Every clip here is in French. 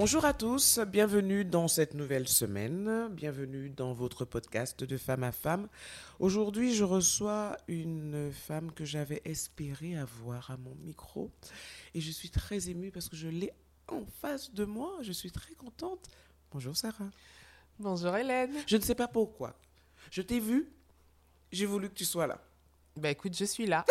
Bonjour à tous, bienvenue dans cette nouvelle semaine, bienvenue dans votre podcast de femme à femme. Aujourd'hui, je reçois une femme que j'avais espéré avoir à mon micro et je suis très émue parce que je l'ai en face de moi, je suis très contente. Bonjour Sarah. Bonjour Hélène. Je ne sais pas pourquoi. Je t'ai vue, j'ai voulu que tu sois là. Ben écoute, je suis là.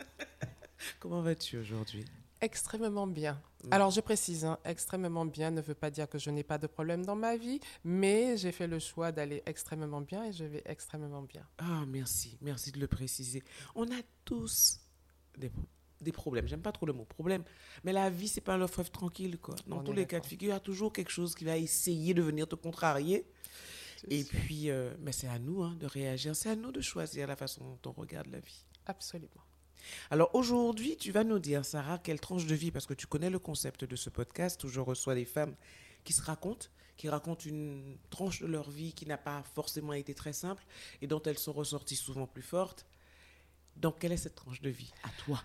Comment vas-tu aujourd'hui? Extrêmement bien. Alors je précise, hein, extrêmement bien ne veut pas dire que je n'ai pas de problème dans ma vie, mais j'ai fait le choix d'aller extrêmement bien et je vais extrêmement bien. Ah, merci, merci de le préciser. On a tous des, des problèmes. J'aime pas trop le mot problème, mais la vie, c'est pas un fleuve tranquille, quoi. Dans On tous les cas de figure, il y a toujours quelque chose qui va essayer de venir te contrarier. Et sûr. puis, euh, mais c'est à nous hein, de réagir, c'est à nous de choisir la façon dont on regarde la vie. Absolument. Alors aujourd'hui, tu vas nous dire, Sarah, quelle tranche de vie, parce que tu connais le concept de ce podcast où je reçois des femmes qui se racontent, qui racontent une tranche de leur vie qui n'a pas forcément été très simple et dont elles sont ressorties souvent plus fortes. Donc, quelle est cette tranche de vie à toi?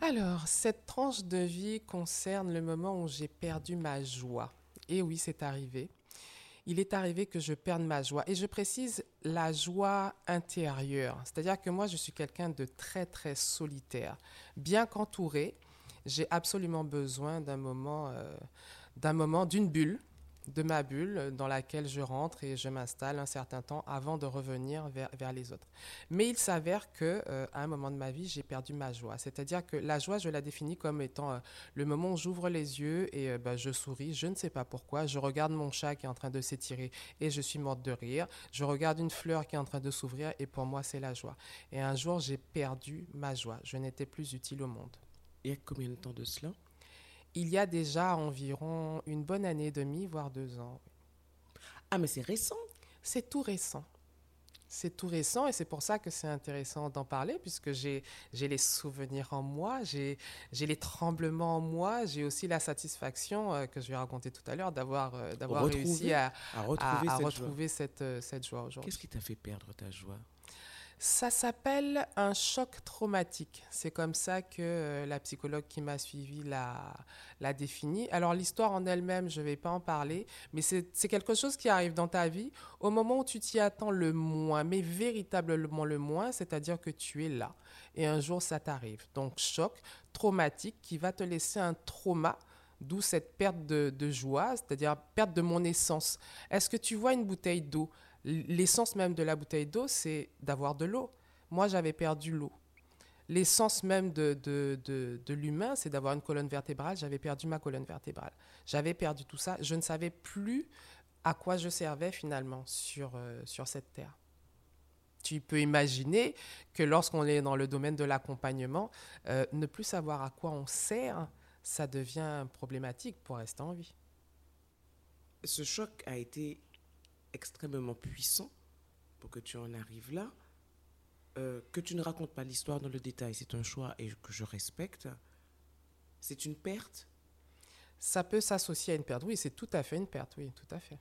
Alors, cette tranche de vie concerne le moment où j'ai perdu ma joie. Et oui, c'est arrivé. Il est arrivé que je perde ma joie. Et je précise la joie intérieure. C'est-à-dire que moi, je suis quelqu'un de très, très solitaire. Bien qu'entouré, j'ai absolument besoin d'un moment, euh, d'un moment, d'une bulle, de ma bulle dans laquelle je rentre et je m'installe un certain temps avant de revenir vers, les autres. Mais il s'avère que euh, à un moment de ma vie, j'ai perdu ma joie. C'est-à-dire que la joie, je la définis comme étant euh, le moment où j'ouvre les yeux et euh, ben, je souris. Je ne sais pas pourquoi. Je regarde mon chat qui est en train de s'étirer et je suis morte de rire. Je regarde une fleur qui est en train de s'ouvrir et pour moi, c'est la joie. Et un jour, j'ai perdu ma joie. Je n'étais plus utile au monde. Y a combien de temps de cela? Il y a déjà environ une bonne année et demie, voire deux ans. Ah, mais c'est récent. C'est tout récent. C'est tout récent et c'est pour ça que c'est intéressant d'en parler puisque j'ai les souvenirs en moi, j'ai les tremblements en moi, j'ai aussi la satisfaction euh, que je vais raconter tout à l'heure d'avoir euh, réussi à, À retrouver à cette retrouver cette, euh, cette joie joie. aujourd'hui. Qu'est-ce qui t'a fait perdre ta joie? Ça s'appelle un choc traumatique. C'est comme ça que euh, la psychologue qui m'a suivi l'a, défini. Alors l'histoire en elle-même, je ne vais pas en parler, mais c'est, quelque chose qui arrive dans ta vie au moment où tu t'y attends le moins, mais véritablement le moins, c'est-à-dire que tu es là. Et un jour, ça t'arrive. Donc choc traumatique qui va te laisser un trauma. D'où cette perte de joie, c'est-à-dire perte de mon essence. Est-ce que tu vois une bouteille d'eau? L'essence même de la bouteille d'eau, c'est d'avoir de l'eau. Moi, j'avais perdu l'eau. L'essence même de, de, de, l'humain, c'est d'avoir une colonne vertébrale. J'avais perdu ma colonne vertébrale. J'avais perdu tout ça. Je ne savais plus à quoi je servais finalement sur, euh, sur cette terre. Tu peux imaginer que lorsqu'on est dans le domaine de l'accompagnement, euh, ne plus savoir à quoi on sert, ça devient problématique pour rester en vie. Ce choc a été extrêmement puissant pour que tu en arrives là. Euh, que tu ne racontes pas l'histoire dans le détail, c'est un choix et que je respecte. C'est une perte? Ça peut s'associer à une perte. Oui, c'est tout à fait une perte. Oui, tout à fait.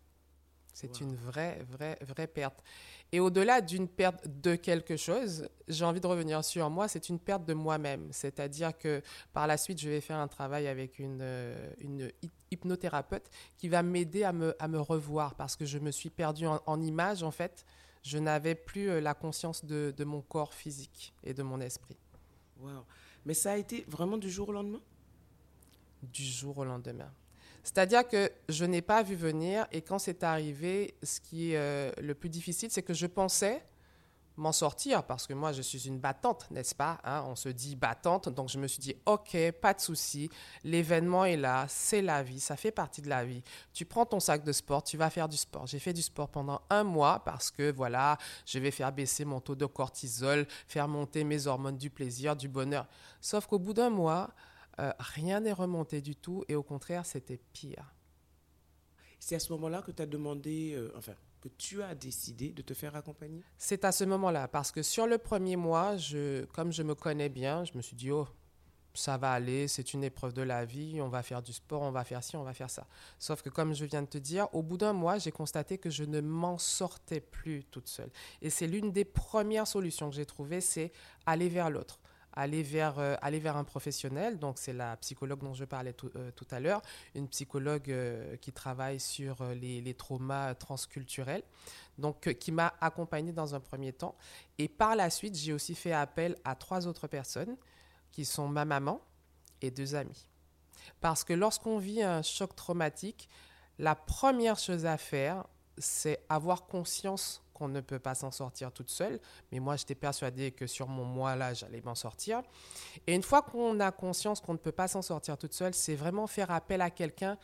C'est Wow. une vraie, vraie, vraie perte. Et au-delà d'une perte de quelque chose, j'ai envie de revenir sur moi, c'est une perte de moi-même. C'est-à-dire que par la suite, je vais faire un travail avec une, euh, une hypnothérapeute qui va m'aider à me, à me revoir parce que je me suis perdue en, en image, en fait. Je n'avais plus euh, la conscience de, de mon corps physique et de mon esprit Wow. Mais ça a été vraiment du jour au lendemain? Du jour au lendemain. C'est-à-dire que je n'ai pas vu venir et quand c'est arrivé, ce qui est euh, le plus difficile, c'est que je pensais m'en sortir parce que moi je suis une battante, n'est-ce pas hein? On se dit battante, donc je me suis dit ok, pas de souci, l'événement est là, c'est la vie, ça fait partie de la vie. Tu prends ton sac de sport, tu vas faire du sport. J'ai fait du sport pendant un mois parce que voilà, je vais faire baisser mon taux de cortisol, faire monter mes hormones du plaisir, du bonheur. Sauf qu'au bout d'un mois, euh, rien n'est remonté du tout et au contraire, c'était pire. C'est à ce moment-là que tu as demandé, euh, enfin, que tu as décidé de te faire accompagner? C'est à ce moment-là, parce que sur le premier mois, je, comme je me connais bien, je me suis dit, oh, ça va aller, c'est une épreuve de la vie, on va faire du sport, on va faire ci, on va faire ça. Sauf que comme je viens de te dire, au bout d'un mois, j'ai constaté que je ne m'en sortais plus toute seule. Et c'est l'une des premières solutions que j'ai trouvées, c'est aller vers l'autre. Aller vers, euh, aller vers un professionnel, donc c'est la psychologue dont je parlais tout, euh, tout à l'heure, une psychologue euh, qui travaille sur les, les, traumas transculturels, donc qui m'a accompagnée dans un premier temps. Et par la suite, j'ai aussi fait appel à trois autres personnes qui sont ma maman et deux amis. Parce que lorsqu'on vit un choc traumatique, la première chose à faire, c'est avoir conscience qu'on ne peut pas s'en sortir toute seule. Mais moi, j'étais persuadée que sur mon mois là, j'allais m'en sortir. Et une fois qu'on a conscience qu'on ne peut pas s'en sortir toute seule, c'est vraiment faire appel à quelqu'un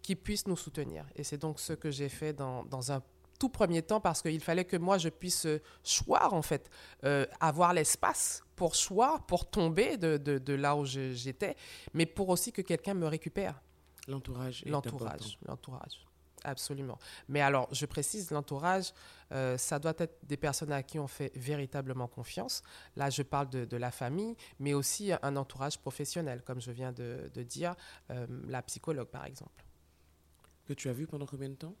qui puisse nous soutenir. Et c'est donc ce que j'ai fait dans, dans un tout premier temps parce qu'il fallait que moi je puisse euh, choir en fait, euh, avoir l'espace pour choir, pour tomber de, de, de là où j'étais, mais pour aussi que quelqu'un me récupère. L'entourage. L'entourage, l'entourage. Absolument. Mais alors, je précise, l'entourage, euh, ça doit être des personnes à qui on fait véritablement confiance. Là, je parle de, de la famille, mais aussi un entourage professionnel, comme je viens de, de dire, la psychologue, par exemple. Que tu as vu pendant combien de temps?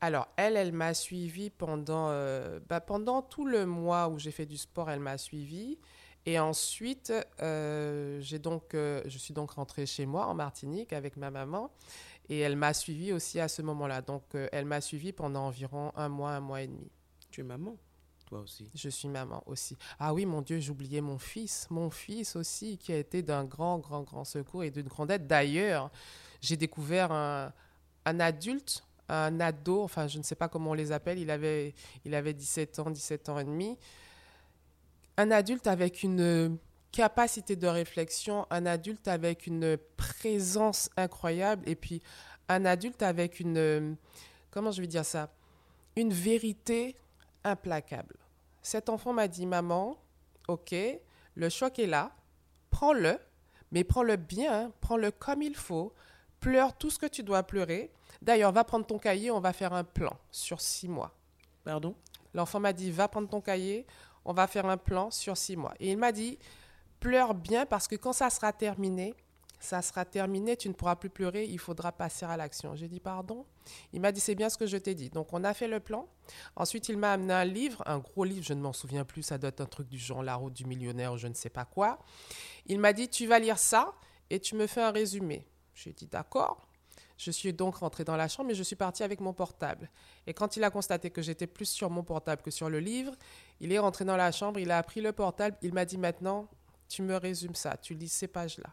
Alors, elle, elle m'a suivi pendant, euh, bah, pendant tout le mois où j'ai fait du sport, elle m'a suivi. Et ensuite, euh, j'ai donc, euh, je suis donc rentrée chez moi en Martinique avec ma maman. Et elle m'a suivi aussi à ce moment-là. Donc, elle m'a suivi pendant environ un mois, un mois et demi. Tu es maman toi aussi Je suis maman aussi. Ah oui, mon Dieu, j'oubliais mon fils. Mon fils aussi, qui a été d'un grand, grand, grand secours et d'une grande aide. D'ailleurs, j'ai découvert un, un adulte un ado, enfin je ne sais pas comment on les appelle, il avait, il avait 17 ans, 17 ans et demi. Un adulte avec une capacité de réflexion, un adulte avec une présence incroyable et puis un adulte avec une, comment je vais dire ça, une vérité implacable. Cet enfant m'a dit, maman, ok, le choc est là, prends-le, mais prends-le bien, prends-le comme il faut, pleure tout ce que tu dois pleurer, D'ailleurs, va prendre ton cahier, on va faire un plan sur six mois. Pardon? L'enfant m'a dit, va prendre ton cahier, on va faire un plan sur six mois. Et il m'a dit, pleure bien parce que quand ça sera terminé, ça sera terminé, tu ne pourras plus pleurer, il faudra passer à l'action. J'ai dit, pardon? Il m'a dit, c'est bien ce que je t'ai dit. Donc, on a fait le plan. Ensuite, il m'a amené un livre, un gros livre, je ne m'en souviens plus, ça doit être un truc du genre La route du millionnaire ou je ne sais pas quoi. Il m'a dit, tu vas lire ça et tu me fais un résumé. J'ai dit, d'accord. Je suis donc rentrée dans la chambre et je suis partie avec mon portable. Et quand il a constaté que j'étais plus sur mon portable que sur le livre, il est rentré dans la chambre, il a pris le portable, il m'a dit maintenant, tu me résumes ça, tu lis ces pages-là.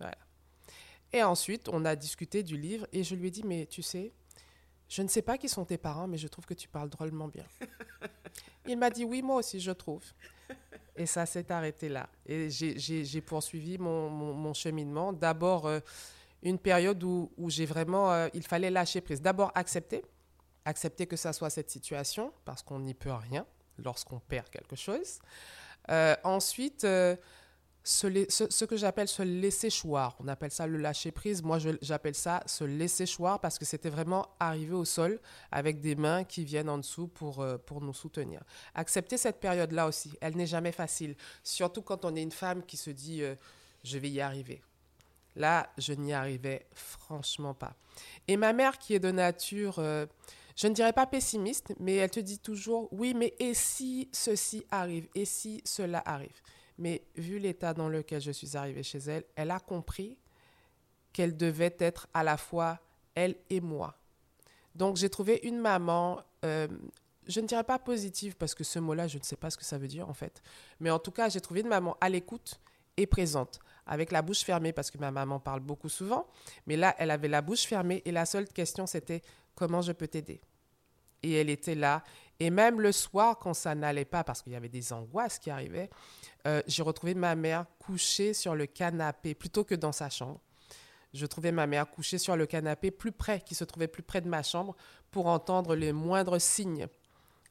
Voilà. Et ensuite, on a discuté du livre et je lui ai dit, mais tu sais, je ne sais pas qui sont tes parents, mais je trouve que tu parles drôlement bien. il m'a dit, oui, moi aussi, je trouve. Et ça s'est arrêté là. Et j'ai poursuivi mon, mon, mon cheminement. D'abord, euh, une période où, où j'ai vraiment, euh, il fallait lâcher prise. D'abord accepter, accepter que ça soit cette situation, parce qu'on n'y peut rien lorsqu'on perd quelque chose. Euh, ensuite, ce, que j'appelle se laisser choir, on appelle ça le lâcher prise. Moi, j'appelle ça se laisser choir parce que c'était vraiment arriver au sol avec des mains qui viennent en dessous pour, euh, pour nous soutenir. Accepter cette période-là aussi, elle n'est jamais facile, surtout quand on est une femme qui se dit euh, je vais y arriver. Là, je n'y arrivais franchement pas. Et ma mère, qui est de nature, euh, je ne dirais pas pessimiste, mais elle te dit toujours, oui, mais et si ceci arrive, et si cela arrive? Mais vu l'état dans lequel je suis arrivée chez elle, elle a compris qu'elle devait être à la fois elle et moi. Donc j'ai trouvé une maman, euh, je ne dirais pas positive, parce que ce mot-là, je ne sais pas ce que ça veut dire en fait, mais en tout cas, j'ai trouvé une maman à l'écoute et présente avec la bouche fermée parce que ma maman parle beaucoup souvent. Mais là, elle avait la bouche fermée et la seule question, c'était comment je peux t'aider? Et elle était là. Et même le soir, quand ça n'allait pas, parce qu'il y avait des angoisses qui arrivaient, euh, j'ai retrouvé ma mère couchée sur le canapé plutôt que dans sa chambre. Je trouvais ma mère couchée sur le canapé plus près, qui se trouvait plus près de ma chambre, pour entendre les moindres signes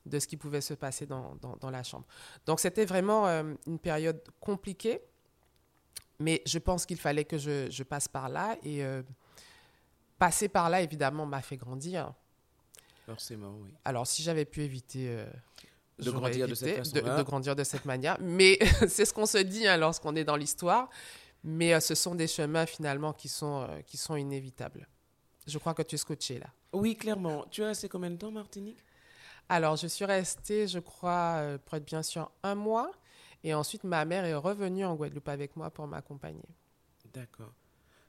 de ce qui pouvait se passer dans, la chambre. Donc c'était vraiment euh, une période compliquée mais je pense qu'il fallait que je, je, passe par là et euh, passer par là, évidemment, m'a fait grandir. Forcément, oui. Alors, si j'avais pu éviter... euh, De grandir de cette façon-là. de grandir de cette manière. Mais c'est ce qu'on se dit hein, lorsqu'on est dans l'histoire. Mais euh, ce sont des chemins finalement qui sont, euh, qui sont inévitables. Je crois que tu es scotché là. Oui, clairement. Tu as resté combien de temps, Martinique? Alors, je suis restée, je crois, euh, pour être bien sûr, un mois. Et ensuite, ma mère est revenue en Guadeloupe avec moi pour m'accompagner. D'accord.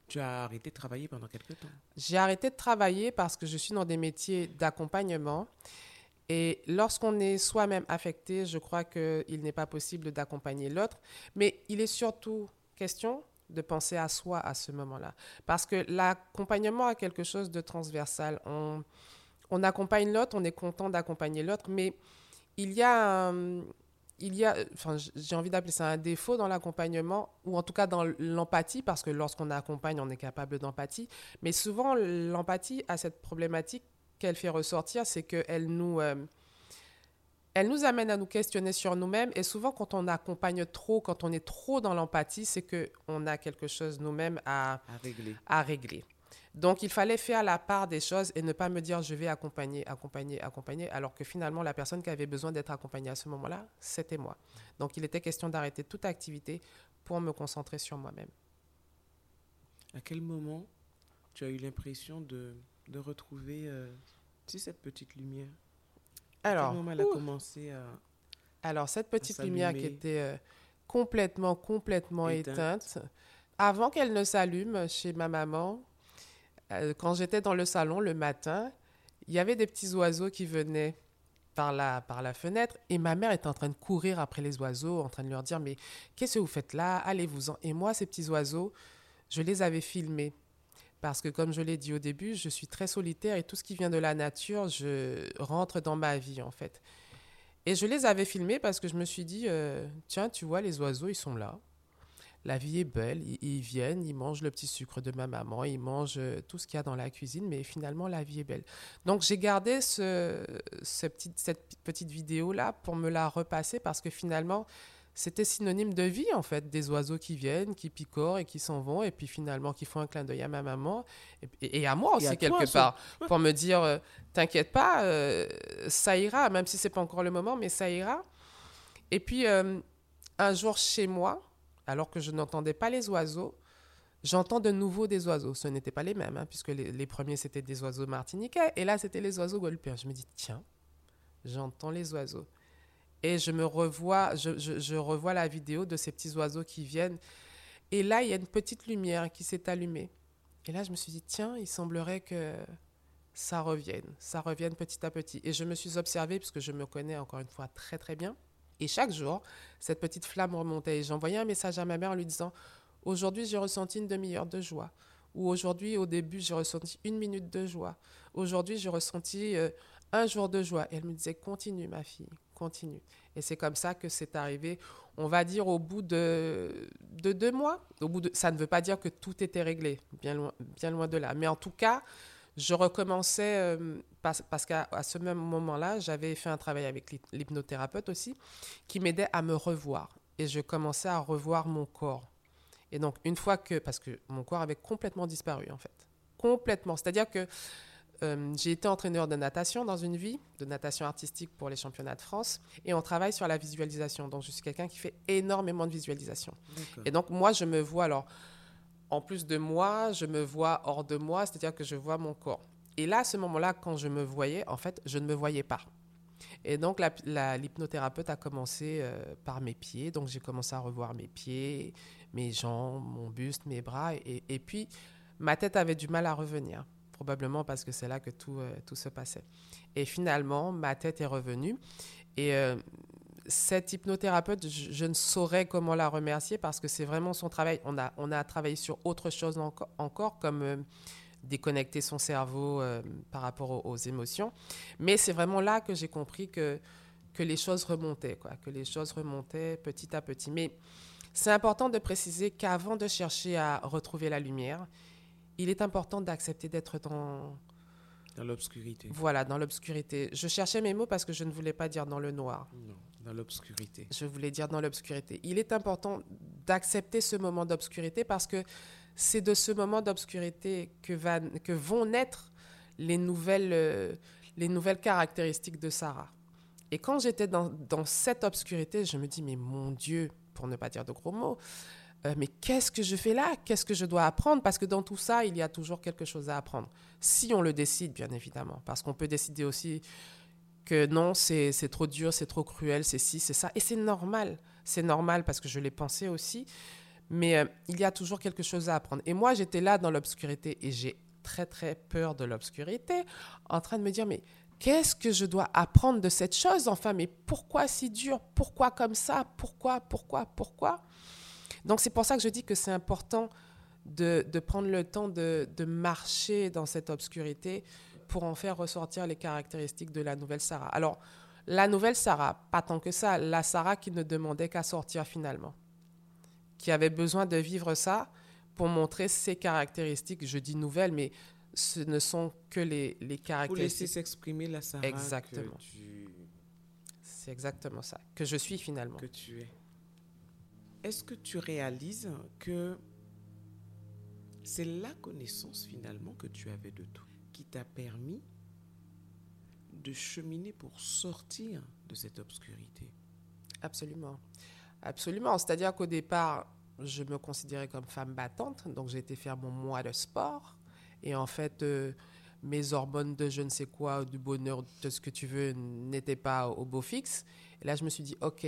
Tu as arrêté de travailler pendant quelques temps? J'ai arrêté de travailler parce que je suis dans des métiers d'accompagnement. Et lorsqu'on est soi-même affecté, je crois qu'il n'est pas possible d'accompagner l'autre. Mais il est surtout question de penser à soi à ce moment-là. Parce que l'accompagnement a quelque chose de transversal. On, accompagne l'autre, on est content d'accompagner l'autre, mais il y a un, il y a, enfin, j'ai envie d'appeler ça un défaut dans l'accompagnement, ou en tout cas dans l'empathie, parce que lorsqu'on accompagne, on est capable d'empathie. Mais souvent, l'empathie a cette problématique qu'elle fait ressortir, c'est qu'elle nous, euh, elle nous amène à nous questionner sur nous-mêmes. Et souvent, quand on accompagne trop, quand on est trop dans l'empathie, c'est qu'on a quelque chose nous-mêmes à, À régler. à régler. Donc, il fallait faire la part des choses et ne pas me dire je vais accompagner, accompagner, accompagner, alors que finalement, la personne qui avait besoin d'être accompagnée à ce moment-là, c'était moi. Donc, il était question d'arrêter toute activité pour me concentrer sur moi-même. À quel moment tu as eu l'impression de, de retrouver euh, tu sais, cette petite lumière? À Alors, quel moment elle a commencé à... alors cette petite lumière qui était euh, complètement, complètement Éteinte. éteinte, avant qu'elle ne s'allume chez ma maman, quand j'étais dans le salon le matin, il y avait des petits oiseaux qui venaient par la, par la fenêtre et ma mère était en train de courir après les oiseaux, en train de leur dire mais qu'est-ce que vous faites là? Allez-vous-en. Et moi, ces petits oiseaux, je les avais filmés. Parce que comme je l'ai dit au début, je suis très solitaire et tout ce qui vient de la nature, je rentre dans ma vie en fait. Et je les avais filmés parce que je me suis dit, euh, tiens, tu vois, les oiseaux, ils sont là. La vie est belle, ils, ils viennent, ils mangent le petit sucre de ma maman, ils mangent euh, tout ce qu'il y a dans la cuisine, mais finalement, la vie est belle. Donc, j'ai gardé ce, ce petit, cette petite vidéo-là pour me la repasser parce que finalement, c'était synonyme de vie, en fait, des oiseaux qui viennent, qui picorent et qui s'en vont, et puis finalement, qui font un clin d'œil à ma maman et, et à moi à aussi, toi, quelque ça. part, pour me dire, euh, t'inquiète pas, euh, ça ira, même si c'est pas encore le moment, mais ça ira. Et puis, euh, un jour chez moi, alors que je n'entendais pas les oiseaux, j'entends de nouveau des oiseaux. Ce n'étaient pas les mêmes, hein, puisque les, premiers, c'était des oiseaux martiniquais, et là, c'était les oiseaux guadeloupéens. Je me dis, tiens, j'entends les oiseaux. Et je me revois, je- je revois la vidéo de ces petits oiseaux qui viennent. Et là, il y a une petite lumière qui s'est allumée. Et là, je me suis dit, tiens, il semblerait que ça revienne, ça revienne petit à petit. Et je me suis observée, puisque je me connais encore une fois très très bien. Et chaque jour, cette petite flamme remontait. Et j'envoyais un message à ma mère en lui disant, aujourd'hui, j'ai ressenti une demi-heure de joie. Ou aujourd'hui, au début, j'ai ressenti une minute de joie. Aujourd'hui, j'ai ressenti euh, un jour de joie. Et elle me disait, continue, ma fille, continue. Et c'est comme ça que c'est arrivé, on va dire, au bout de, de deux mois. Au bout de, ça ne veut pas dire que tout était réglé, bien loin, bien loin de là. Mais en tout cas, je recommençais, euh, parce, parce qu'à ce même moment-là, j'avais fait un travail avec l'hyp- l'hypnothérapeute aussi, qui m'aidait à me revoir. Et je commençais à revoir mon corps. Et donc, une fois que, parce que mon corps avait complètement disparu, en fait. Complètement. C'est-à-dire que euh, j'ai été entraîneur de natation dans une vie, de natation artistique pour les championnats de France, et on travaille sur la visualisation. Donc, je suis quelqu'un qui fait énormément de visualisation. Et donc, moi, je me vois, alors, en plus de moi, je me vois hors de moi, c'est-à-dire que je vois mon corps. Et là, à ce moment-là, quand je me voyais, en fait, je ne me voyais pas. Et donc, l'hypnothérapeute a commencé euh, par mes pieds. Donc, j'ai commencé à revoir mes pieds, mes jambes, mon buste, mes bras. Et, et puis, ma tête avait du mal à revenir, probablement parce que c'est là que tout, euh, tout se passait. Et finalement, ma tête est revenue. Et euh, cette hypnothérapeute, je, je ne saurais comment la remercier parce que c'est vraiment son travail. On a, on a travaillé sur autre chose enco- encore, comme euh, déconnecter son cerveau euh, par rapport aux, aux émotions. Mais c'est vraiment là que j'ai compris que, que les choses remontaient, quoi, que les choses remontaient petit à petit. Mais c'est important de préciser qu'avant de chercher à retrouver la lumière, il est important d'accepter d'être dans, Dans l'obscurité. voilà, dans l'obscurité. Je cherchais mes mots parce que je ne voulais pas dire dans le noir. Non, dans l'obscurité. Je voulais dire dans l'obscurité. Il est important d'accepter ce moment d'obscurité parce que c'est de ce moment d'obscurité que, vont naître les nouvelles, euh, les nouvelles caractéristiques de Sarah. Et quand j'étais dans, dans, cette obscurité, je me dis, mais mon Dieu, pour ne pas dire de gros mots, euh, mais qu'est-ce que je fais là? Qu'est-ce que je dois apprendre? Parce que dans tout ça, il y a toujours quelque chose à apprendre. Si on le décide, bien évidemment. Parce qu'on peut décider aussi que non, c'est trop dur, c'est trop cruel, c'est ci, c'est ça. Et c'est normal. C'est normal parce que je l'ai pensé aussi. Mais euh, il y a toujours quelque chose à apprendre. Et moi, j'étais là dans l'obscurité et j'ai très, très peur de l'obscurité, en train de me dire, mais qu'est-ce que je dois apprendre de cette chose Enfin, mais pourquoi si dur? Pourquoi comme ça? Pourquoi? Pourquoi? Pourquoi? Donc c'est pour ça que je dis que c'est important de, prendre le temps de, marcher dans cette obscurité pour en faire ressortir les caractéristiques de la nouvelle Sarah. Alors, la nouvelle Sarah, pas tant que ça, la Sarah qui ne demandait qu'à sortir finalement, qui avait besoin de vivre ça pour montrer ses caractéristiques. Je dis nouvelles, mais ce ne sont que les, les caractéristiques. Pour laisser s'exprimer la Sarah. Exactement. C'est exactement ça, que je suis finalement. Que tu es est-ce que tu réalises que c'est la connaissance finalement que tu avais de toi? qui t'a permis de cheminer pour sortir de cette obscurité Absolument. Absolument. C'est-à-dire qu'au départ, je me considérais comme femme battante, donc j'ai été faire mon mois de sport. Et en fait, euh, mes hormones de je ne sais quoi, du bonheur, de ce que tu veux, n'étaient pas au beau fixe. Et là, je me suis dit, OK,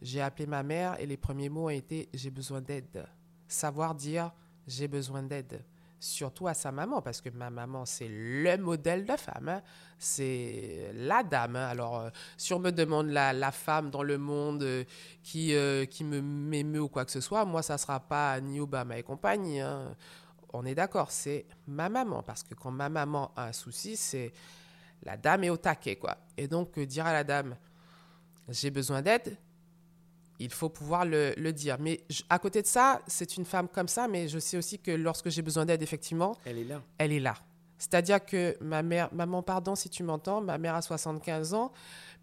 j'ai appelé ma mère et les premiers mots ont été j'ai besoin d'aide. Savoir dire j'ai besoin d'aide. Surtout à sa maman, parce que ma maman, c'est le modèle de femme. Hein. C'est la dame. Hein. Alors, euh, si on me demande la, femme dans le monde euh, qui, euh, qui me m'émeut ou quoi que ce soit, moi, ça ne sera pas ni Obama et compagnie. Hein. On est d'accord, c'est ma maman. Parce que quand ma maman a un souci, c'est la dame est au taquet, quoi. Et donc, dire à la dame, j'ai besoin d'aide, il faut pouvoir le, dire. Mais à côté de ça, c'est une femme comme ça, mais je sais aussi que lorsque j'ai besoin d'aide, effectivement, elle est là. Elle est là. C'est-à-dire que ma mère, maman, pardon si tu m'entends, ma mère a 75 ans,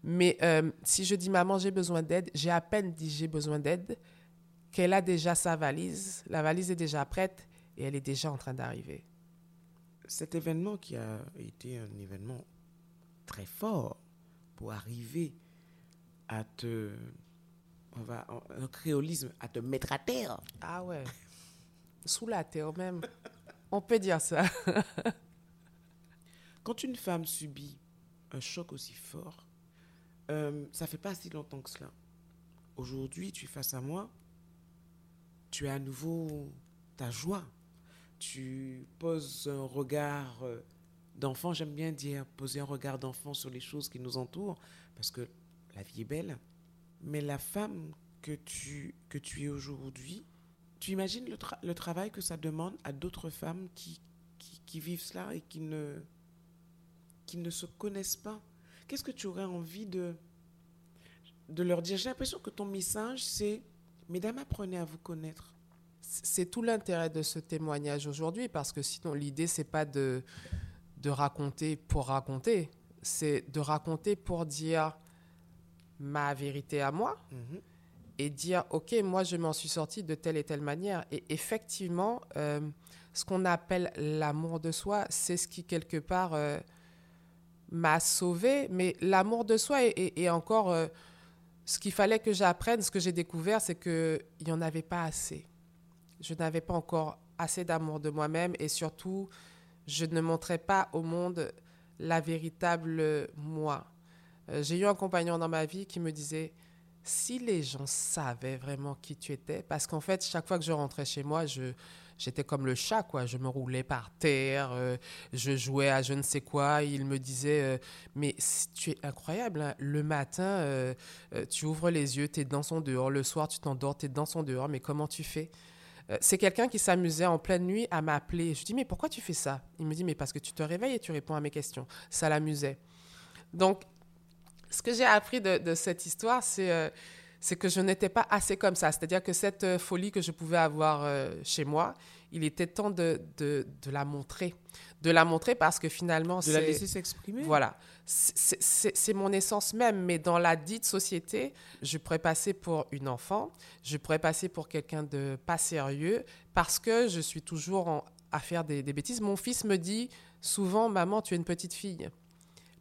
mais euh, si je dis maman, j'ai besoin d'aide, j'ai à peine dit j'ai besoin d'aide, qu'elle a déjà sa valise, la valise est déjà prête et elle est déjà en train d'arriver. Cet événement qui a été un événement très fort pour arriver à te on va, un créolisme, à te mettre à terre. Ah ouais. Sous la terre même. On peut dire ça. Quand une femme subit un choc aussi fort, euh, ça fait pas si longtemps que cela. Aujourd'hui, tu es face à moi, tu as à nouveau ta joie. Tu poses un regard euh, d'enfant, j'aime bien dire, poser un regard d'enfant sur les choses qui nous entourent, parce que la vie est belle. Mais la femme que tu, que tu es aujourd'hui, tu imagines le, travail que ça demande à d'autres femmes qui, qui, qui, vivent cela et qui ne, qui ne se connaissent pas? Qu'est-ce que tu aurais envie de, de leur dire? J'ai l'impression que ton message, c'est Mesdames, apprenez à vous connaître. C'est tout l'intérêt de ce témoignage aujourd'hui, parce que sinon, l'idée, c'est pas de, de raconter pour raconter, c'est de raconter pour dire ma vérité à moi mhm. et dire, OK, moi, je m'en suis sorti de telle et telle manière. Et effectivement, euh, ce qu'on appelle l'amour de soi, c'est ce qui, quelque part, euh, m'a sauvé. Mais l'amour de soi est, encore... Euh, ce qu'il fallait que j'apprenne, ce que j'ai découvert, c'est qu'il n'y en avait pas assez. Je n'avais pas encore assez d'amour de moi-même et surtout, je ne montrais pas au monde la véritable moi. Euh, j'ai eu un compagnon dans ma vie qui me disait, si les gens savaient vraiment qui tu étais, parce qu'en fait, chaque fois que je rentrais chez moi, je, j'étais comme le chat, quoi. Je me roulais par terre, euh, je jouais à je ne sais quoi. Il me disait, euh, mais tu es incroyable. Hein. Le matin, tu ouvres les yeux, tu es dans son dehors. Le soir, tu t'endors, tu es dans son dehors. Mais comment tu fais? C'est quelqu'un qui s'amusait en pleine nuit à m'appeler. Je dis, mais pourquoi tu fais ça? Il me dit, mais parce que tu te réveilles et tu réponds à mes questions. Ça l'amusait. Donc, ce que j'ai appris de, cette histoire, euh, c'est que je n'étais pas assez comme ça. C'est-à-dire que cette euh, folie que je pouvais avoir euh, chez moi, il était temps de, de, la montrer. De la montrer parce que finalement. De la laisser s'exprimer. Voilà. C'est mon essence même, mais dans la dite société, je pourrais passer pour une enfant, je pourrais passer pour quelqu'un de pas sérieux, parce que je suis toujours à faire des, des bêtises. Mon fils me dit souvent, maman, tu es une petite fille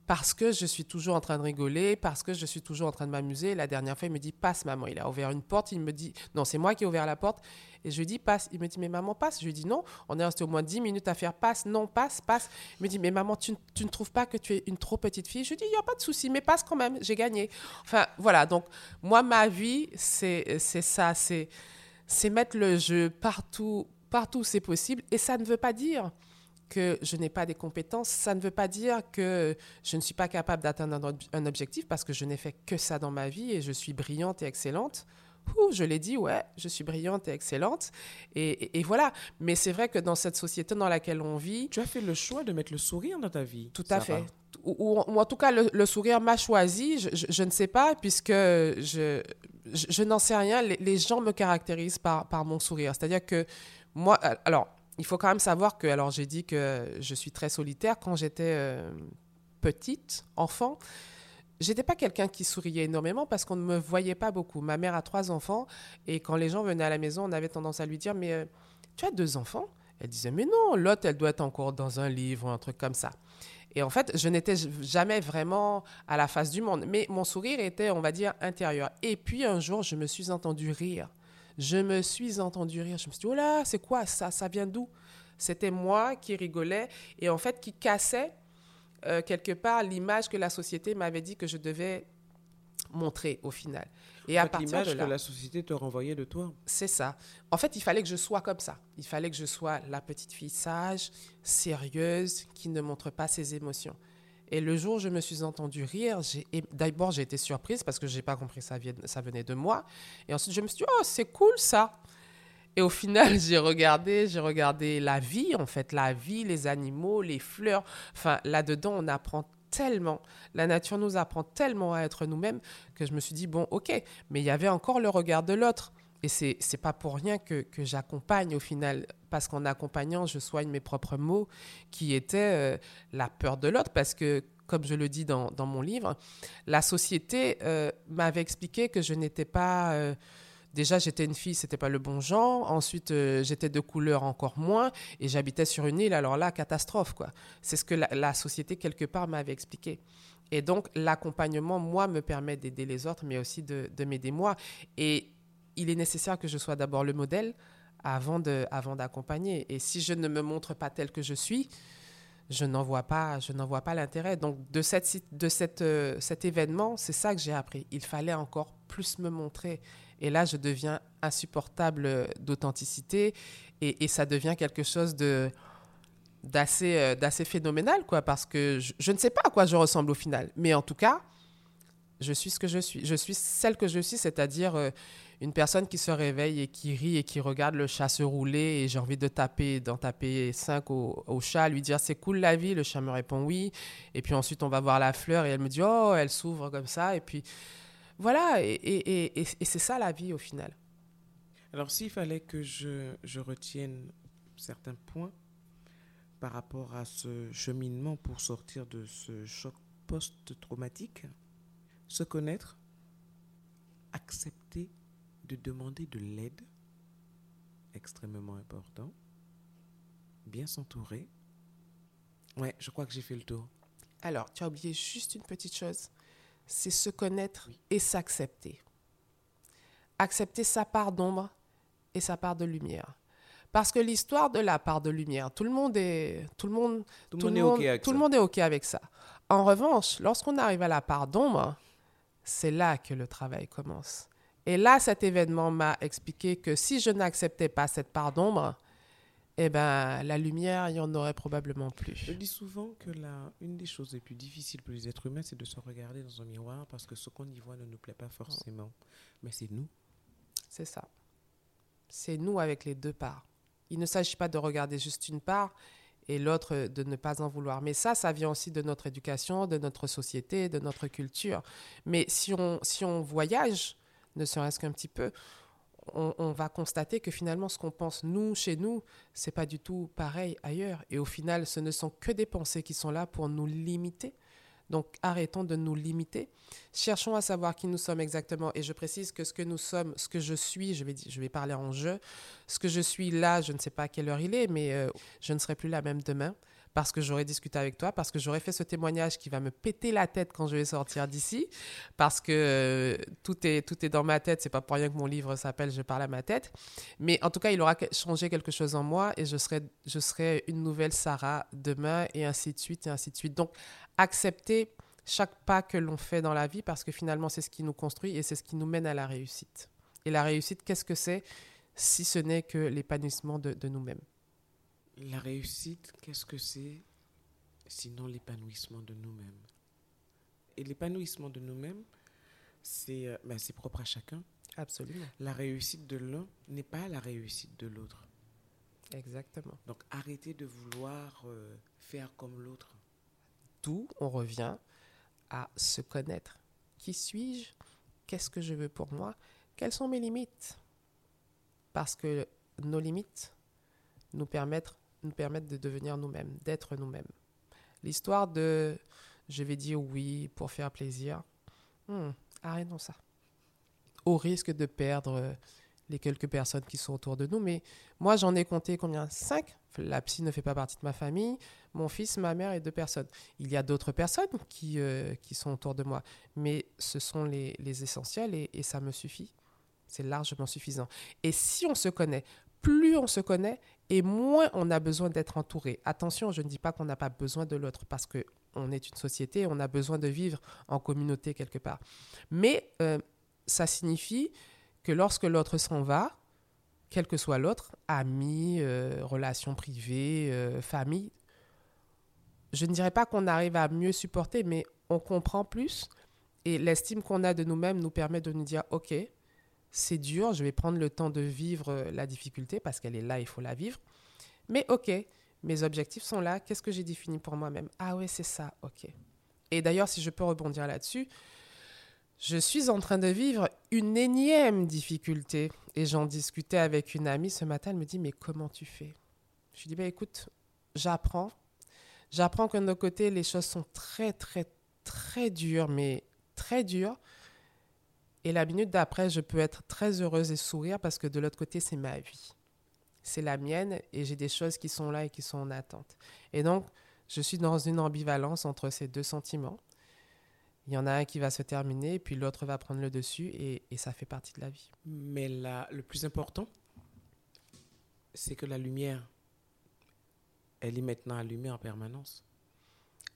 parce que je suis toujours en train de rigoler, parce que je suis toujours en train de m'amuser. La dernière fois, il me dit passe maman. Il a ouvert une porte, il me dit non, c'est moi qui ai ouvert la porte. Et je lui dis passe. Il me dit mais maman passe. Je lui dis non. On est resté au moins 10 minutes à faire passe, non, passe, passe. Il me dit mais maman, tu, tu ne trouves pas que tu es une trop petite fille? Je lui dis il n'y a pas de souci, mais passe quand même, j'ai gagné. Enfin voilà, donc moi, ma vie, c'est ça, c'est mettre le jeu partout, partout c'est possible. Et ça ne veut pas dire que je n'ai pas des compétences, ça ne veut pas dire que je ne suis pas capable d'atteindre un, objectif parce que je n'ai fait que ça dans ma vie et je suis brillante et excellente. Ouh, je l'ai dit, ouais, je suis brillante et excellente. Et, voilà. Mais c'est vrai que dans cette société dans laquelle on vit. Tu as fait le choix de mettre le sourire dans ta vie. Tout à fait. Ou, en tout cas, le, sourire m'a choisi. Je, ne sais pas, puisque je, je, n'en sais rien. Les, les, gens me caractérisent par, par mon sourire. C'est-à-dire que moi, alors, il faut quand même savoir que, alors j'ai dit que je suis très solitaire. Quand j'étais euh, petite, enfant, j'étais pas quelqu'un qui souriait énormément parce qu'on ne me voyait pas beaucoup. Ma mère a trois enfants et quand les gens venaient à la maison, on avait tendance à lui dire Mais euh, tu as deux enfants? Elle disait Mais non, l'autre, elle doit être encore dans un livre ou un truc comme ça. Et en fait, je n'étais jamais vraiment à la face du monde. Mais mon sourire était, on va dire, intérieur. Et puis un jour, je me suis entendu rire je me suis entendu rire. Je me suis dit, oh là, c'est quoi ça? Ça vient d'où? C'était moi qui rigolais et en fait qui cassait euh, quelque part l'image que la société m'avait dit que je devais montrer au final. Et à partir l'image que la société te renvoyait de toi. C'est ça. En fait, il fallait que je sois comme ça. Il fallait que je sois la petite fille sage, sérieuse, qui ne montre pas ses émotions. Et le jour où je me suis entendue rire, d'abord j'ai été surprise parce que je n'ai pas compris que ça, venait de moi. Et ensuite je me suis dit, oh, c'est cool ça. Et au final, j'ai regardé, j'ai regardé la vie, en fait, la vie, les animaux, les fleurs. Enfin, là-dedans, on apprend tellement. La nature nous apprend tellement à être nous-mêmes que je me suis dit, bon, ok, mais il y avait encore le regard de l'autre. Et c'est n'est pas pour rien que, que j'accompagne au final, parce qu'en accompagnant, je soigne mes propres mots, qui étaient euh, la peur de l'autre, parce que, comme je le dis dans, dans mon livre, la société euh, m'avait expliqué que je n'étais pas... Euh, déjà, j'étais une fille, c'était pas le bon genre. Ensuite, j'étais de couleur encore moins, et j'habitais sur une île. Alors là, catastrophe, quoi. C'est ce que la, la société quelque part m'avait expliqué. Et donc, l'accompagnement, moi, me permet d'aider les autres, mais aussi de, de m'aider moi. Et il est nécessaire que je sois d'abord le modèle avant de, avant d'accompagner. Et si je ne me montre pas tel que je suis, je n'en vois pas, je n'en vois pas l'intérêt. Donc de cette, de cette, euh, cet événement, c'est ça que j'ai appris. Il fallait encore plus me montrer. Et là, je deviens insupportable d'authenticité et, ça devient quelque chose de d'assez euh, d'assez phénoménal quoi parce que je, ne sais pas à quoi je ressemble au final mais en tout cas je suis ce que je suis je suis celle que je suis c'est-à-dire euh, une personne qui se réveille et qui rit et qui regarde le chat se rouler et j'ai envie de taper, d'en taper cinq au, chat, lui dire c'est cool la vie, le chat me répond oui. Et puis ensuite on va voir la fleur et elle me dit oh, elle s'ouvre comme ça. Et puis voilà, et, c'est ça la vie au final. Alors s'il fallait que je, je retienne certains points par rapport à ce cheminement pour sortir de ce choc post-traumatique, se connaître, accepter de demander de l'aide, extrêmement important, bien s'entourer. Ouais, je crois que j'ai fait le tour. Alors, tu as oublié juste une petite chose, c'est se connaître et s'accepter. Accepter sa part d'ombre et sa part de lumière. Parce que l'histoire de la part de lumière, tout le monde est, tout le monde, tout, le monde, est tout le monde est ok avec ça. En revanche, lorsqu'on arrive à la part d'ombre, c'est là que le travail commence. Et là, cet événement m'a expliqué que si je n'acceptais pas cette part d'ombre, eh ben, la lumière, il n'y en aurait probablement plus. Je dis souvent que la, une des choses les plus difficiles pour les êtres humains, c'est de se regarder dans un miroir parce que ce qu'on y voit ne nous plaît pas forcément. Mais c'est nous. C'est ça. C'est nous avec les deux parts. Il ne s'agit pas de regarder juste une part et l'autre de ne pas en vouloir. Mais ça, ça vient aussi de notre éducation, de notre société, de notre culture. Mais si on, si on voyage, ne serait-ce qu'un petit peu, on, va constater que finalement, ce qu'on pense nous, chez nous, c'est pas du tout pareil ailleurs. Et au final, ce ne sont que des pensées qui sont là pour nous limiter. Donc, arrêtons de nous limiter. Cherchons à savoir qui nous sommes exactement. Et je précise que ce que nous sommes, ce que je suis, je vais, je vais parler en je, ce que je suis là, je ne sais pas à quelle heure il est, mais euh, je ne serai plus la même demain parce que j'aurais discuté avec toi, parce que j'aurais fait ce témoignage qui va me péter la tête quand je vais sortir d'ici, parce que euh, tout, est, tout est dans ma tête. C'est pas pour rien que mon livre s'appelle Je parle à ma tête. Mais en tout cas, il aura changé quelque chose en moi et je serai, je serai une nouvelle Sarah demain et ainsi de suite et ainsi de suite. Donc, accepter chaque pas que l'on fait dans la vie parce que finalement, c'est ce qui nous construit et c'est ce qui nous mène à la réussite. Et la réussite, qu'est-ce que c'est si ce n'est que l'épanouissement de, de nous-mêmes? La réussite, qu'est-ce que c'est sinon l'épanouissement de nous-mêmes? Et l'épanouissement de nous-mêmes, c'est euh, ben, c'est propre à chacun. Absolument. La réussite de l'un n'est pas la réussite de l'autre. Exactement. Donc arrêtez de vouloir euh, faire comme l'autre. D'où on revient à se connaître. Qui suis-je? Qu'est-ce que je veux pour moi? Quelles sont mes limites? Parce que nos limites nous permettent, nous de devenir nous-mêmes, d'être nous-mêmes. L'histoire de je vais dire oui pour faire plaisir, hmm, arrêtons ça. Au risque de perdre les quelques personnes qui sont autour de nous. Mais moi, j'en ai compté combien? Cinq? La psy ne fait pas partie de ma famille. Mon fils, ma mère et deux personnes. Il y a d'autres personnes qui, euh, qui sont autour de moi. Mais ce sont les, les essentiels et ça me suffit. C'est largement suffisant. Et si on se connaît, plus on se connaît et moins on a besoin d'être entouré. Attention, je ne dis pas qu'on n'a pas besoin de l'autre parce que on est une société, on a besoin de vivre en communauté quelque part. Mais euh, ça signifie que lorsque l'autre s'en va, quel que soit l'autre, amis, euh, relations privées, euh, famille, je ne dirais pas qu'on arrive à mieux supporter, mais on comprend plus et l'estime qu'on a de nous-mêmes nous permet de nous dire, OK, c'est dur, je vais prendre le temps de vivre euh, la difficulté parce qu'elle est là, il faut la vivre. Mais OK, mes objectifs sont là, qu'est-ce que j'ai défini pour moi-même? Ah ouais, c'est ça, OK. Et d'ailleurs, si je peux rebondir là-dessus, je suis en train de vivre une énième difficulté. Et j'en discutais avec une amie ce matin, elle me dit, mais comment tu fais? Je lui dis, bah, écoute, j'apprends. J'apprends que de nos côtés, les choses sont très, très, très dures, mais très dures. Et la minute d'après, je peux être très heureuse et sourire parce que de l'autre côté, c'est ma vie. C'est la mienne et j'ai des choses qui sont là et qui sont en attente. Et donc, je suis dans une ambivalence entre ces deux sentiments. Il y en a un qui va se terminer, puis l'autre va prendre le dessus, et, et, ça fait partie de la vie. Mais le plus important, c'est que la lumière, elle est maintenant allumée en permanence.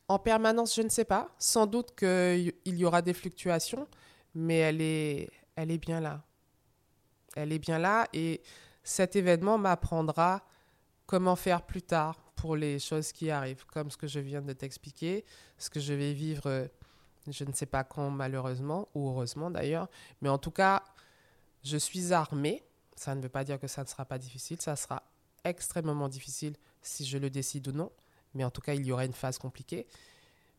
En permanence, je ne sais pas. Sans doute qu'il y aura des fluctuations, mais elle est, elle est bien là. Elle est bien là, et cet événement m'apprendra comment faire plus tard pour les choses qui arrivent, comme ce que je viens de t'expliquer, ce que je vais vivre je ne sais pas quand, malheureusement, ou heureusement d'ailleurs. Mais en tout cas, je suis armée. Ça ne veut pas dire que ça ne sera pas difficile. Ça sera extrêmement difficile si je le décide ou non. Mais en tout cas, il y aura une phase compliquée.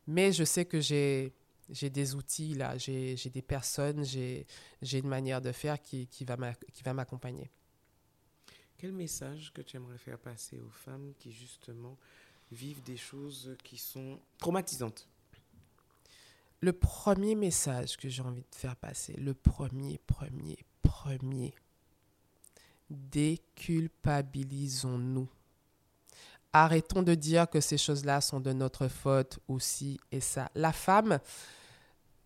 Mais je sais que j'ai, j'ai des outils là, j'ai, des personnes, j'ai, j'ai une manière de faire qui, qui va m'accompagner. Quel message que tu aimerais faire passer aux femmes qui justement vivent des choses qui sont traumatisantes? Le premier message que j'ai envie de faire passer, le premier, premier, premier, déculpabilisons-nous. Arrêtons de dire que ces choses-là sont de notre faute aussi et ça. La femme,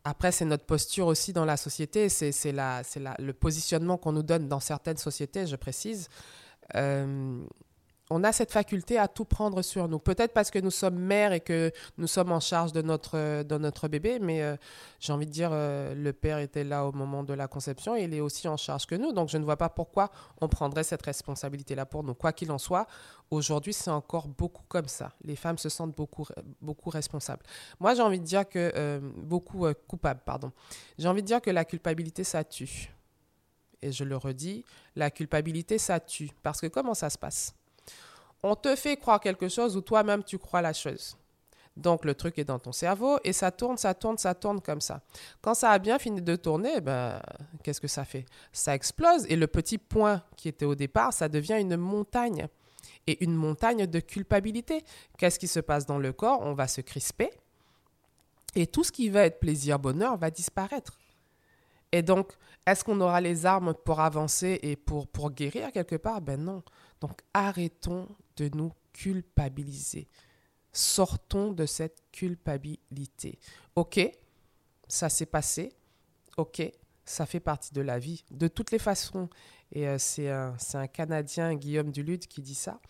après, c'est notre posture aussi dans la société, c'est le positionnement qu'on nous donne dans certaines sociétés, je précise. Euh, on a cette faculté à tout prendre sur nous. Peut-être parce que nous sommes mères et que nous sommes en charge de notre, de notre bébé, mais euh, j'ai envie de dire, euh, le père était là au moment de la conception et il est aussi en charge que nous. Donc je ne vois pas pourquoi on prendrait cette responsabilité-là pour nous. Quoi qu'il en soit, aujourd'hui c'est encore beaucoup comme ça. Les femmes se sentent beaucoup, beaucoup responsables. Moi j'ai envie de dire que, euh, beaucoup coupables, pardon. J'ai envie de dire que la culpabilité, ça tue. Et je le redis, la culpabilité, ça tue. Parce que comment ça se passe? On te fait croire quelque chose ou toi-même tu crois la chose. Donc le truc est dans ton cerveau et ça tourne, ça tourne, ça tourne comme ça. Quand ça a bien fini de tourner, ben, qu'est-ce que ça fait? Ça explose et le petit point qui était au départ, ça devient une montagne. Et une montagne de culpabilité. Qu'est-ce qui se passe dans le corps? On va se crisper et tout ce qui va être plaisir, bonheur va disparaître. Et donc, est-ce qu'on aura les armes pour avancer et pour, pour guérir quelque part? Ben non. Donc arrêtons de nous culpabiliser. sortons de cette culpabilité. Ok, ça s'est passé. Ok, ça fait partie de la vie. De toutes les façons, et euh, c'est un, un, Canadien, Guillaume Duluth, qui dit ça.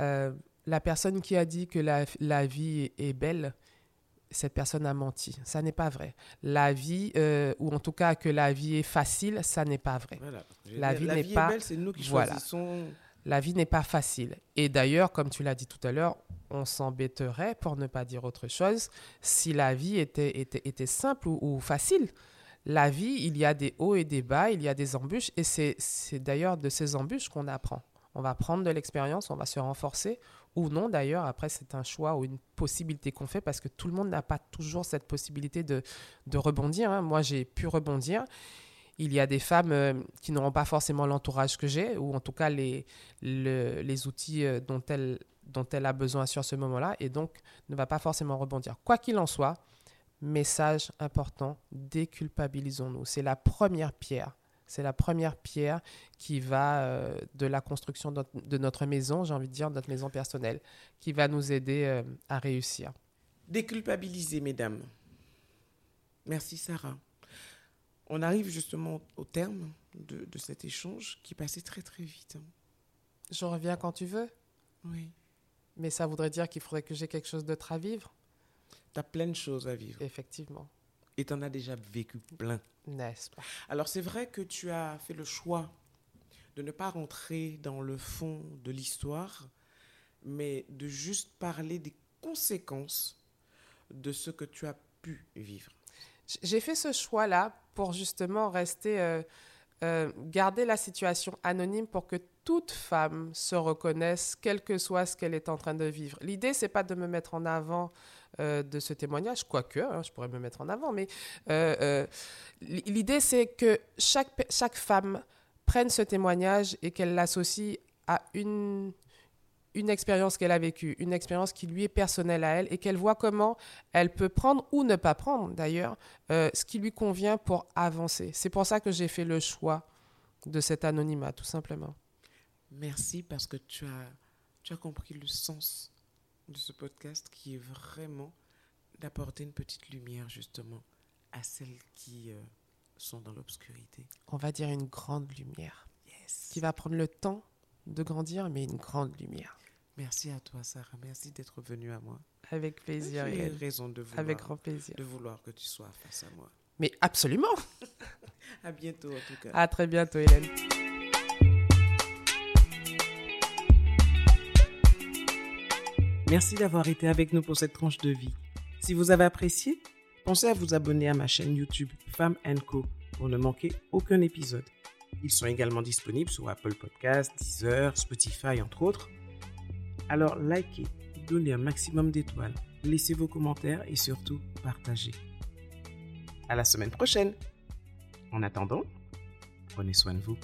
Euh, la personne qui a dit que la, la, vie est belle, cette personne a menti. Ça n'est pas vrai. La vie, euh, ou en tout cas que la vie est facile, ça n'est pas vrai. La vie n'est pas. c'est nous qui choisissons. La vie n'est pas facile. Et d'ailleurs, comme tu l'as dit tout à l'heure, on s'embêterait, pour ne pas dire autre chose, si la vie était, était, était simple ou, facile. La vie, il y a des hauts et des bas, il y a des embûches, et c'est d'ailleurs de ces embûches qu'on apprend. On va prendre de l'expérience, on va se renforcer, ou non d'ailleurs, après c'est un choix ou une possibilité qu'on fait, parce que tout le monde n'a pas toujours cette possibilité de, de rebondir. Hein. Moi, j'ai pu rebondir. Il y a des femmes euh, qui n'auront pas forcément l'entourage que j'ai, ou en tout cas les, les outils euh, dont dont elle a besoin sur ce moment-là et donc ne va pas forcément rebondir. Quoi qu'il en soit, message important, déculpabilisons-nous. C'est la première pierre. C'est la première pierre qui va euh, de la construction de notre, maison, j'ai envie de dire, notre maison personnelle, qui va nous aider à réussir. Déculpabiliser, mesdames. Merci, Sarah. On arrive justement au terme de, de cet échange qui passait très très vite. Je reviens quand tu veux. Oui. Mais ça voudrait dire qu'il faudrait que j'ai quelque chose d'autre à vivre. Tu as plein de choses à vivre. Effectivement. Et tu en as déjà vécu plein. N'est-ce pas? Alors c'est vrai que tu as fait le choix de ne pas rentrer dans le fond de l'histoire, mais de juste parler des conséquences de ce que tu as pu vivre. J'ai fait ce choix-là pour justement rester, euh, euh, garder la situation anonyme pour que toute femme se reconnaisse, quel que soit ce qu'elle est en train de vivre. L'idée, c'est pas de me mettre en avant euh, de ce témoignage, quoique, hein, je pourrais me mettre en avant, mais l'idée, c'est que chaque, chaque femme prenne ce témoignage et qu'elle l'associe à une, une expérience qu'elle a vécue, une expérience qui lui est personnelle à elle, et qu'elle voit comment elle peut prendre ou ne pas prendre, d'ailleurs, ce qui lui convient pour avancer. C'est pour ça que j'ai fait le choix de cet anonymat, tout simplement. Merci parce que tu as, tu as compris le sens de ce podcast qui est vraiment d'apporter une petite lumière justement à celles qui euh, sont dans l'obscurité. On va dire une grande lumière. Yes. Qui va prendre le temps de grandir, mais une grande lumière. Merci à toi, Sarah. Merci d'être venue à moi. Avec plaisir. J'ai raison de vouloir, Avec grand plaisir. de vouloir que tu sois face à moi. Mais absolument. à bientôt, en tout cas. À très bientôt, Hélène. Merci d'avoir été avec nous pour cette tranche de vie. Si vous avez apprécié, pensez à vous abonner à ma chaîne YouTube Femme Co pour ne manquer aucun épisode. Ils sont également disponibles sur Apple Podcasts, Deezer, Spotify, entre autres. Alors likez, donnez un maximum d'étoiles, laissez vos commentaires et surtout partagez. À la semaine prochaine. En attendant, prenez soin de vous.